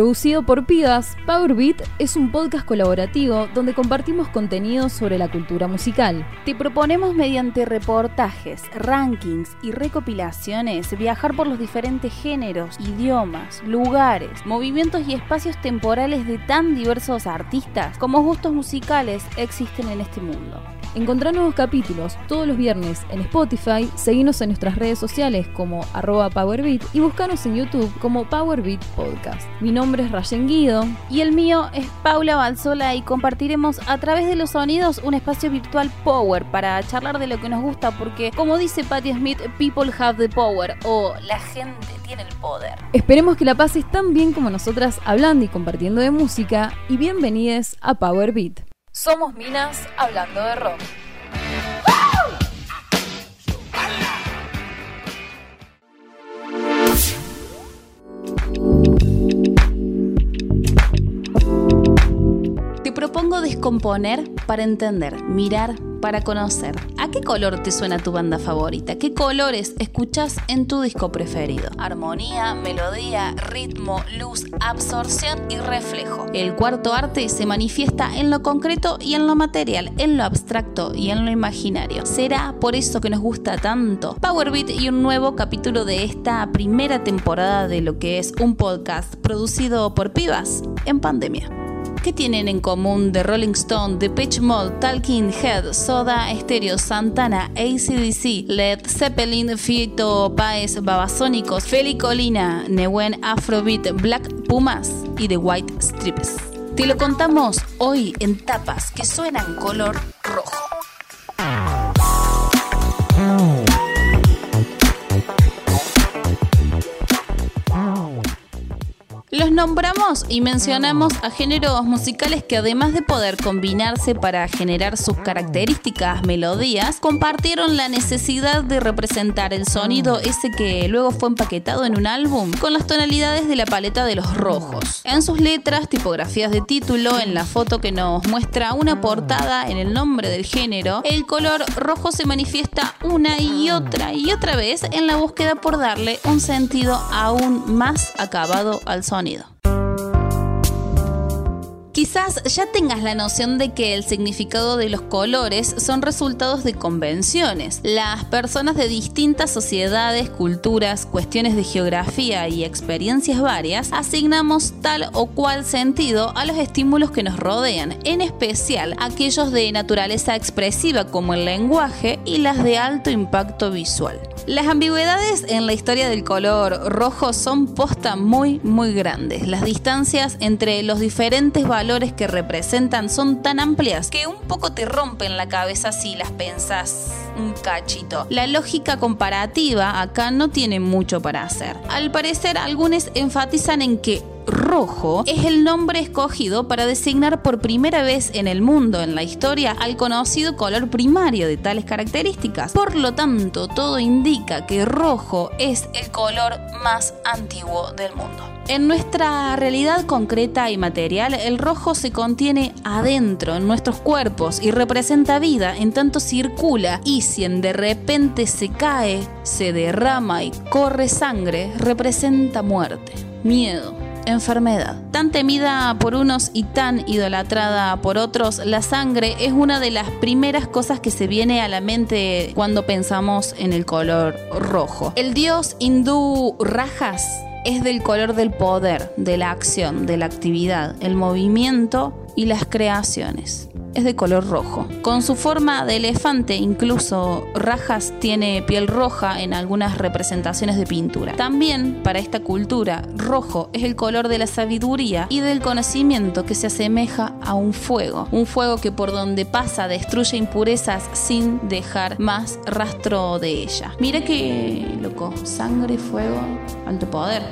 Producido por Pibas, Powerbeat es un podcast colaborativo donde compartimos contenidos sobre la cultura musical. Te proponemos mediante reportajes, rankings y recopilaciones viajar por los diferentes géneros, idiomas, lugares, movimientos y espacios temporales de tan diversos artistas como gustos musicales existen en este mundo. Encontrá nuevos capítulos todos los viernes en Spotify, seguinos en nuestras redes sociales como arroba PowerBeat y buscanos en YouTube como PowerBeat Podcast. Mi nombre es Rayen Guido. Y el mío es Paula Balzola y compartiremos a través de los sonidos un espacio virtual Power para charlar de lo que nos gusta porque, como dice Patti Smith, people have the power o la gente tiene el poder. Esperemos que la pases tan bien como nosotras hablando y compartiendo de música y bienvenidos a PowerBeat. Somos Minas hablando de rock. Te propongo descomponer para entender, mirar para conocer. ¿A qué color te suena tu banda favorita? ¿Qué colores escuchas en tu disco preferido? Armonía, melodía, ritmo, luz, absorción y reflejo. El cuarto arte se manifiesta en lo concreto y en lo material, en lo abstracto y en lo imaginario. ¿Será por eso que nos gusta tanto? Powerbeat y un nuevo capítulo de esta primera temporada de lo que es un podcast producido por pibas en pandemia. ¿Qué tienen en común The Rolling Stone, The Pitch Mode, Talking Head, Soda Stereo, Santana, ACDC, Led Zeppelin, Fito Paez, Babasónicos, Feli Colina, Newen Afrobeat, Black Pumas y The White Stripes? Te lo contamos hoy en tapas que suenan color rojo. Nombramos y mencionamos a géneros musicales que además de poder combinarse para generar sus características melodías, compartieron la necesidad de representar el sonido ese que luego fue empaquetado en un álbum con las tonalidades de la paleta de los rojos. En sus letras, tipografías de título, en la foto que nos muestra una portada en el nombre del género, el color rojo se manifiesta una y otra y otra vez en la búsqueda por darle un sentido aún más acabado al sonido sentido. Quizás ya tengas la noción de que el significado de los colores son resultados de convenciones. Las personas de distintas sociedades, culturas, cuestiones de geografía y experiencias varias asignamos tal o cual sentido a los estímulos que nos rodean, en especial aquellos de naturaleza expresiva como el lenguaje y las de alto impacto visual. Las ambigüedades en la historia del color rojo son posta muy muy grandes. Las distancias entre los diferentes valores que representan son tan amplias que un poco te rompen la cabeza si las pensás un cachito. La lógica comparativa acá no tiene mucho para hacer. Al parecer algunos enfatizan en que rojo es el nombre escogido para designar por primera vez en el mundo, en la historia, al conocido color primario de tales características. Por lo tanto, todo indica que rojo es el color más antiguo del mundo. En nuestra realidad concreta y material, el rojo se contiene adentro, en nuestros cuerpos, y representa vida, en tanto circula, y si de repente se cae, se derrama y corre sangre, representa muerte, miedo, enfermedad. Tan temida por unos y tan idolatrada por otros, la sangre es una de las primeras cosas que se viene a la mente cuando pensamos en el color rojo. El dios hindú Rajas es del color del poder, de la acción, de la actividad, el movimiento y las creaciones es de color rojo. Con su forma de elefante, incluso Rajas tiene piel roja en algunas representaciones de pintura. También, para esta cultura, rojo es el color de la sabiduría y del conocimiento que se asemeja a un fuego. Un fuego que por donde pasa destruye impurezas sin dejar más rastro de ella. Mira que loco, sangre, fuego, alto poder.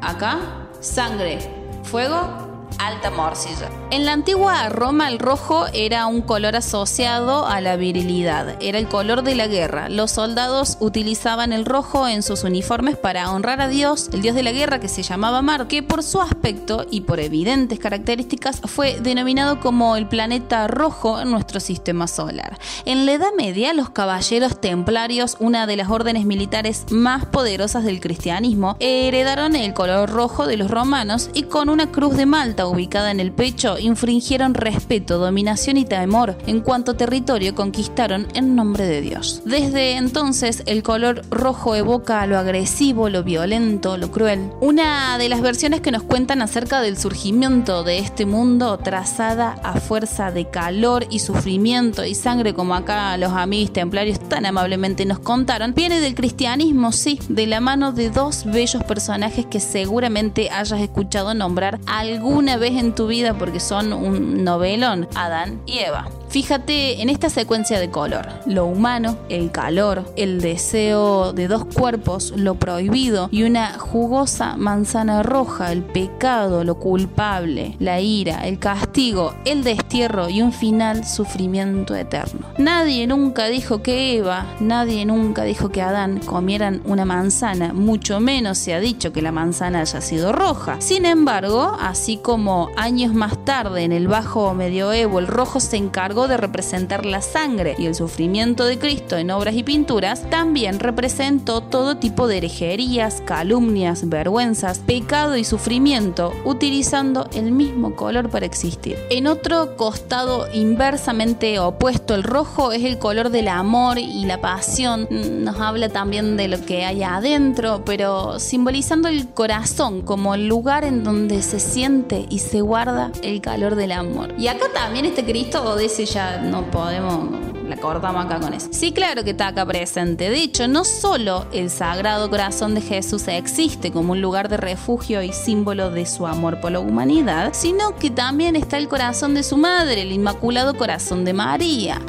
Acá, sangre, fuego, alta morcilla. En la antigua Roma el rojo era un color asociado a la virilidad, era el color de la guerra. Los soldados utilizaban el rojo en sus uniformes para honrar a Dios, el dios de la guerra que se llamaba Marte, que por su aspecto y por evidentes características fue denominado como el planeta rojo en nuestro sistema solar. En la Edad Media los caballeros templarios, una de las órdenes militares más poderosas del cristianismo, heredaron el color rojo de los romanos y con una cruz de Malta ubicada en el pecho infringieron respeto, dominación y temor en cuanto territorio conquistaron en nombre de Dios. Desde entonces el color rojo evoca lo agresivo, lo violento, lo cruel. Una de las versiones que nos cuentan acerca del surgimiento de este mundo trazada a fuerza de calor y sufrimiento y sangre como acá los amigos templarios tan amablemente nos contaron, viene del cristianismo, sí, de la mano de dos bellos personajes que seguramente hayas escuchado nombrar alguna vez en tu vida porque son un novelón, Adán y Eva. Fíjate en esta secuencia de color, lo humano, el calor, el deseo de dos cuerpos, lo prohibido y una jugosa manzana roja, el pecado, lo culpable, la ira, el castigo, el destierro y un final sufrimiento eterno. Nadie nunca dijo que Eva, nadie nunca dijo que Adán comieran una manzana, mucho menos se ha dicho que la manzana haya sido roja. Sin embargo, así como años más tarde en el bajo medioevo el rojo se encargó de representar la sangre y el sufrimiento de Cristo en obras y pinturas, también representó todo tipo de herejerías, calumnias, vergüenzas, pecado y sufrimiento, utilizando el mismo color para existir. En otro costado inversamente opuesto, el rojo es el color del amor y la pasión. Nos habla también de lo que hay adentro, pero simbolizando el corazón como el lugar en donde se siente y se guarda el calor del amor. Y acá también este Cristo dice ya no podemos, la cortamos acá con eso. Sí, claro que está acá presente. De hecho, no solo el Sagrado Corazón de Jesús existe como un lugar de refugio y símbolo de su amor por la humanidad, sino que también está el corazón de su madre, el Inmaculado Corazón de María.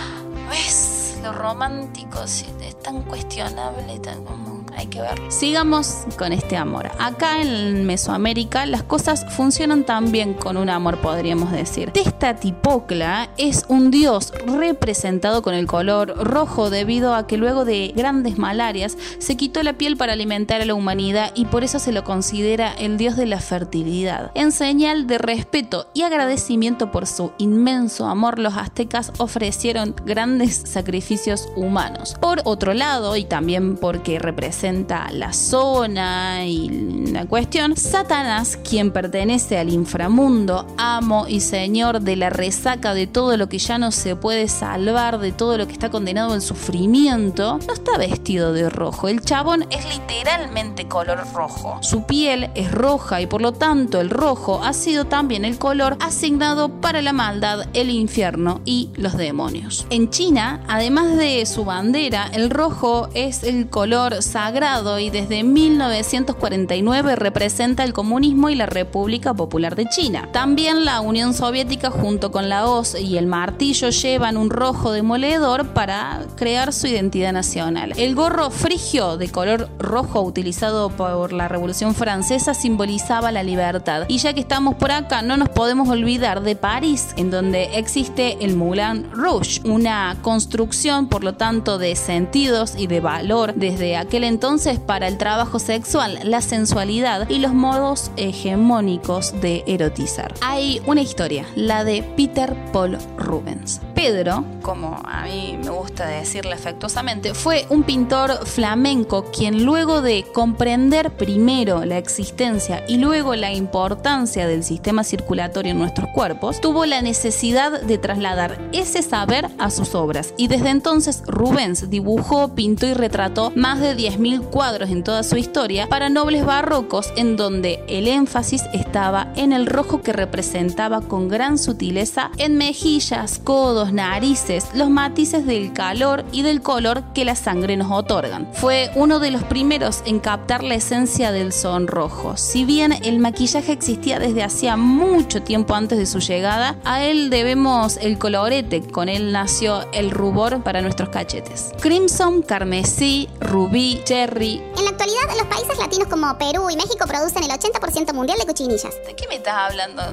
¿Ves? Lo romántico es tan cuestionable, tan como hay que ver. Sigamos con este amor. Acá en Mesoamérica las cosas funcionan también con un amor, podríamos decir. Testatipocla es un dios representado con el color rojo debido a que luego de grandes malarias se quitó la piel para alimentar a la humanidad y por eso se lo considera el dios de la fertilidad. En señal de respeto y agradecimiento por su inmenso amor, los aztecas ofrecieron grandes sacrificios humanos. Por otro lado, y también porque representa la zona y la cuestión, Satanás, quien pertenece al inframundo, amo y señor de la resaca de todo lo que ya no se puede salvar, de todo lo que está condenado en sufrimiento, no está vestido de rojo. El chabón es literalmente color rojo. Su piel es roja y por lo tanto el rojo ha sido también el color asignado para la maldad, el infierno y los demonios. En China, además de su bandera, el rojo es el color sagrado y desde 1949 representa el comunismo y la República Popular de China. También la Unión Soviética junto con la hoz y el martillo llevan un rojo demoledor para crear su identidad nacional. El gorro frigio de color rojo utilizado por la Revolución Francesa simbolizaba la libertad. Y ya que estamos por acá, no nos podemos olvidar de París, en donde existe el Moulin Rouge, una construcción por lo tanto de sentidos y de valor desde aquel entonces entonces para el trabajo sexual, la sensualidad y los modos hegemónicos de erotizar. Hay una historia, la de Peter Paul Rubens. Pedro, como a mí me gusta decirle afectuosamente, fue un pintor flamenco quien luego de comprender primero la existencia y luego la importancia del sistema circulatorio en nuestros cuerpos, tuvo la necesidad de trasladar ese saber a sus obras. Y desde entonces Rubens dibujó, pintó y retrató más de 10.000 cuadros en toda su historia para nobles barrocos en donde el énfasis estaba en el rojo que representaba con gran sutileza en mejillas, codos, narices, los matices del calor y del color que la sangre nos otorgan. Fue uno de los primeros en captar la esencia del sonrojo. Si bien el maquillaje existía desde hacía mucho tiempo antes de su llegada, a él debemos el colorete, con él nació el rubor para nuestros cachetes. Crimson, carmesí, rubí, cherry. En la actualidad, los países latinos como Perú y México producen el 80% mundial de cuchinillas. ¿De qué me estás hablando?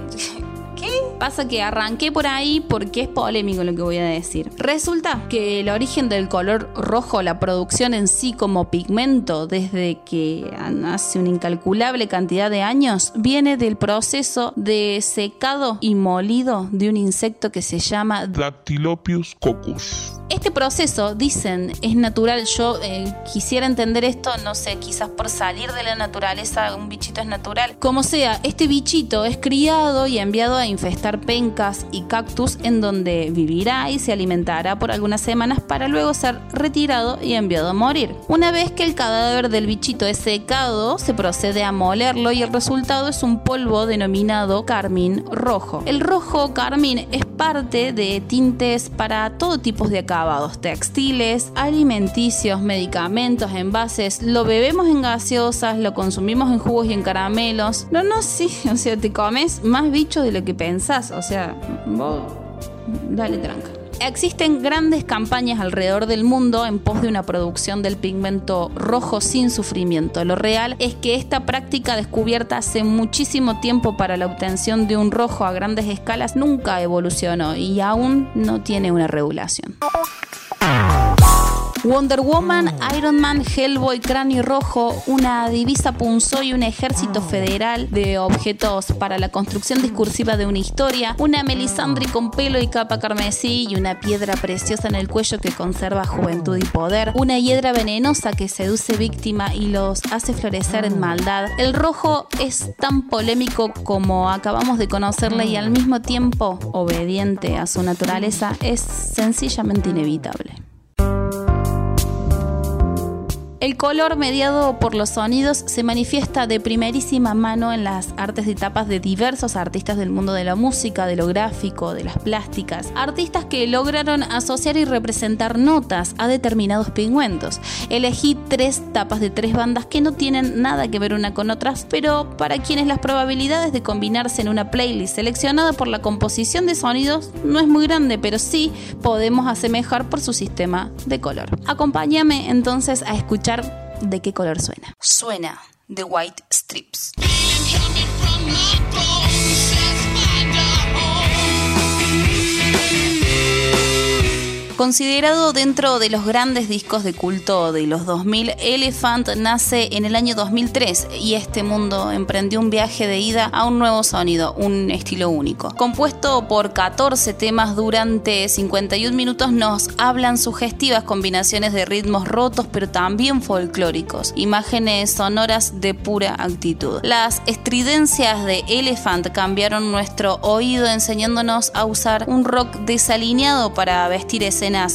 ¿Qué? Pasa que arranqué por ahí porque es polémico lo que voy a decir. Resulta que el origen del color rojo, la producción en sí como pigmento desde que hace una incalculable cantidad de años, viene del proceso de secado y molido de un insecto que se llama Dactylopius coccus. Este proceso, dicen, es natural. Yo eh, quisiera entender esto, no sé, quizás por salir de la naturaleza, un bichito es natural. Como sea, este bichito es criado y enviado a infestar pencas y cactus en donde vivirá y se alimentará por algunas semanas para luego ser retirado y enviado a morir. Una vez que el cadáver del bichito es secado, se procede a molerlo y el resultado es un polvo denominado carmín rojo. El rojo carmín es parte de tintes para todo tipo de acabados textiles, alimenticios, medicamentos, envases. Lo bebemos en gaseosas, lo consumimos en jugos y en caramelos. No, no, sí, o sea, te comes más bicho de lo que pensás. O sea, vos dale tranca. Existen grandes campañas alrededor del mundo en pos de una producción del pigmento rojo sin sufrimiento. Lo real es que esta práctica descubierta hace muchísimo tiempo para la obtención de un rojo a grandes escalas nunca evolucionó y aún no tiene una regulación. Wonder Woman, Iron Man, Hellboy, Cráneo Rojo, una divisa punzó y un ejército federal de objetos para la construcción discursiva de una historia, una Melisandre con pelo y capa carmesí y una piedra preciosa en el cuello que conserva juventud y poder, una hiedra venenosa que seduce víctima y los hace florecer en maldad. El rojo es tan polémico como acabamos de conocerla y al mismo tiempo obediente a su naturaleza es sencillamente inevitable. El color mediado por los sonidos se manifiesta de primerísima mano en las artes de tapas de diversos artistas del mundo de la música, de lo gráfico, de las plásticas, artistas que lograron asociar y representar notas a determinados pigmentos. Elegí tres tapas de tres bandas que no tienen nada que ver una con otras, pero para quienes las probabilidades de combinarse en una playlist seleccionada por la composición de sonidos no es muy grande, pero sí podemos asemejar por su sistema de color. Acompáñame entonces a escuchar de qué color suena. Suena The White Strips. Considerado dentro de los grandes discos de culto de los 2000, Elephant nace en el año 2003 y este mundo emprendió un viaje de ida a un nuevo sonido, un estilo único. Compuesto por 14 temas durante 51 minutos nos hablan sugestivas combinaciones de ritmos rotos pero también folclóricos, imágenes sonoras de pura actitud. Las estridencias de Elephant cambiaron nuestro oído enseñándonos a usar un rock desalineado para vestir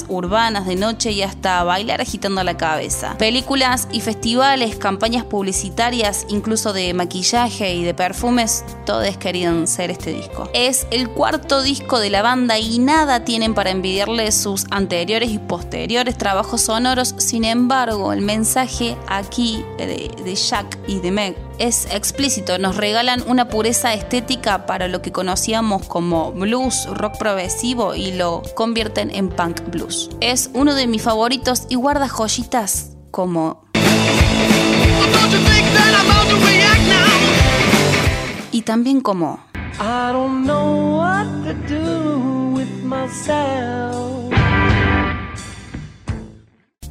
urbanas de noche y hasta bailar agitando la cabeza. Películas y festivales, campañas publicitarias, incluso de maquillaje y de perfumes, todos querían ser este disco. Es el cuarto disco de la banda y nada tienen para envidiarle sus anteriores y posteriores trabajos sonoros, sin embargo, el mensaje aquí de, de Jack y de Meg es explícito, nos regalan una pureza estética para lo que conocíamos como blues, rock progresivo y lo convierten en punk blues. Es uno de mis favoritos y guarda joyitas como... Y también como... I don't know what to do with myself.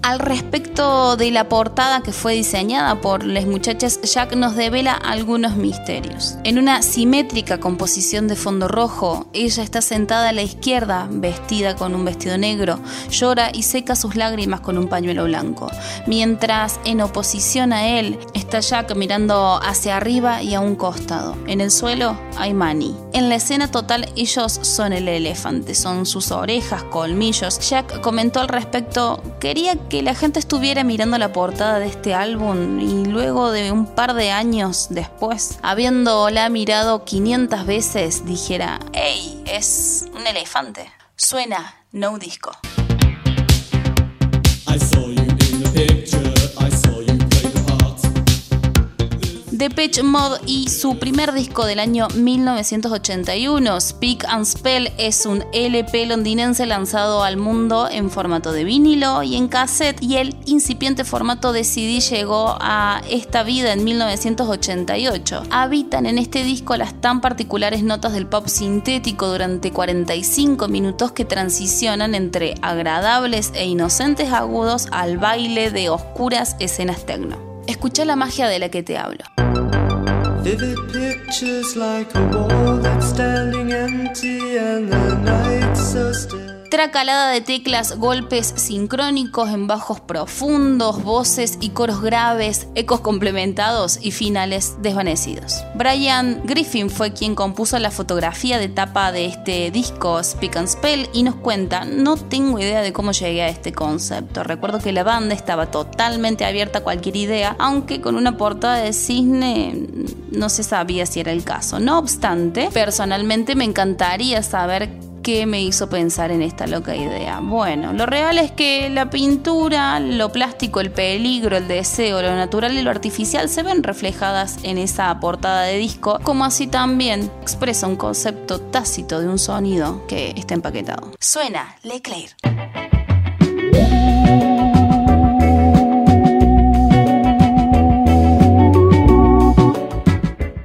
Al respecto de la portada que fue diseñada por las muchachas, Jack nos devela algunos misterios. En una simétrica composición de fondo rojo, ella está sentada a la izquierda, vestida con un vestido negro, llora y seca sus lágrimas con un pañuelo blanco, mientras en oposición a él está Jack mirando hacia arriba y a un costado. En el suelo hay Manny. En la escena total ellos son el elefante, son sus orejas, colmillos. Jack comentó al respecto, quería que la gente estuviera mirando la portada de este álbum y luego de un par de años después, habiéndola mirado 500 veces, dijera, hey, es un elefante. Suena No Disco. Depeche Mode y su primer disco del año 1981, Speak and Spell, es un LP londinense lanzado al mundo en formato de vinilo y en cassette y el incipiente formato de CD llegó a esta vida en 1988. Habitan en este disco las tan particulares notas del pop sintético durante 45 minutos que transicionan entre agradables e inocentes agudos al baile de oscuras escenas techno. Escucha la magia de la que te hablo. Vivid pictures like a wall that's standing empty and the night so still. Tracalada de teclas, golpes sincrónicos en bajos profundos, voces y coros graves, ecos complementados y finales desvanecidos. Brian Griffin fue quien compuso la fotografía de tapa de este disco Speak and Spell y nos cuenta, no tengo idea de cómo llegué a este concepto. Recuerdo que la banda estaba totalmente abierta a cualquier idea, aunque con una portada de cisne no se sabía si era el caso. No obstante, personalmente me encantaría saber ¿Qué me hizo pensar en esta loca idea? Bueno, lo real es que la pintura, lo plástico, el peligro, el deseo, lo natural y lo artificial se ven reflejadas en esa portada de disco, como así también expresa un concepto tácito de un sonido que está empaquetado. Suena Leclerc.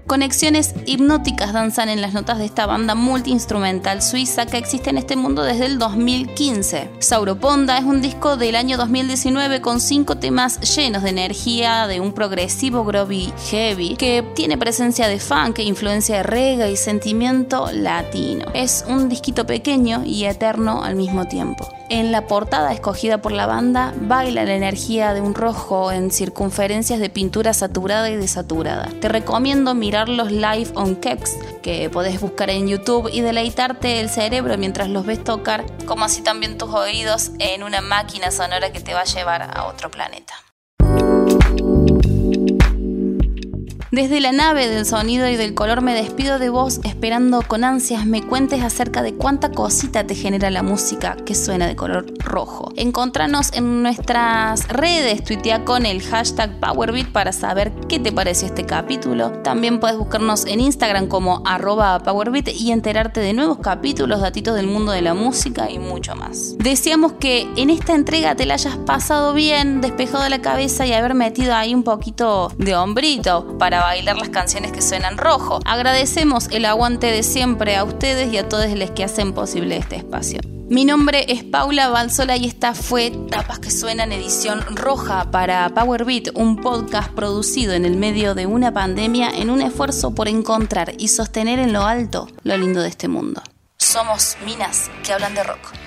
Conexiones hipnóticas danzan en las notas de esta banda multiinstrumental suiza que existe en este mundo desde el 2015. Sauroponda es un disco del año 2019 con cinco temas llenos de energía de un progresivo groovy heavy que tiene presencia de funk, influencia de reggae y sentimiento latino. Es un disquito pequeño y eterno al mismo tiempo. En la portada escogida por la banda baila la energía de un rojo en circunferencias de pintura saturada y desaturada. Te recomiendo mirarlos live on Kex, que podés buscar en YouTube y deleitarte el cerebro mientras los ves tocar, como así también tus oídos en una máquina sonora que te va a llevar a otro planeta. Desde la nave del sonido y del color me despido de vos esperando con ansias me cuentes acerca de cuánta cosita te genera la música que suena de color rojo. Encontranos en nuestras redes, tuitea con el hashtag PowerBeat para saber qué te pareció este capítulo. También puedes buscarnos en Instagram como arroba PowerBeat y enterarte de nuevos capítulos, datitos del mundo de la música y mucho más. Deseamos que en esta entrega te la hayas pasado bien, despejado la cabeza y haber metido ahí un poquito de hombrito para bailar las canciones que suenan rojo. Agradecemos el aguante de siempre a ustedes y a todos los que hacen posible este espacio. Mi nombre es Paula Balsola y esta fue Tapas que Suenan edición roja para Powerbeat, un podcast producido en el medio de una pandemia en un esfuerzo por encontrar y sostener en lo alto lo lindo de este mundo. Somos minas que hablan de rock.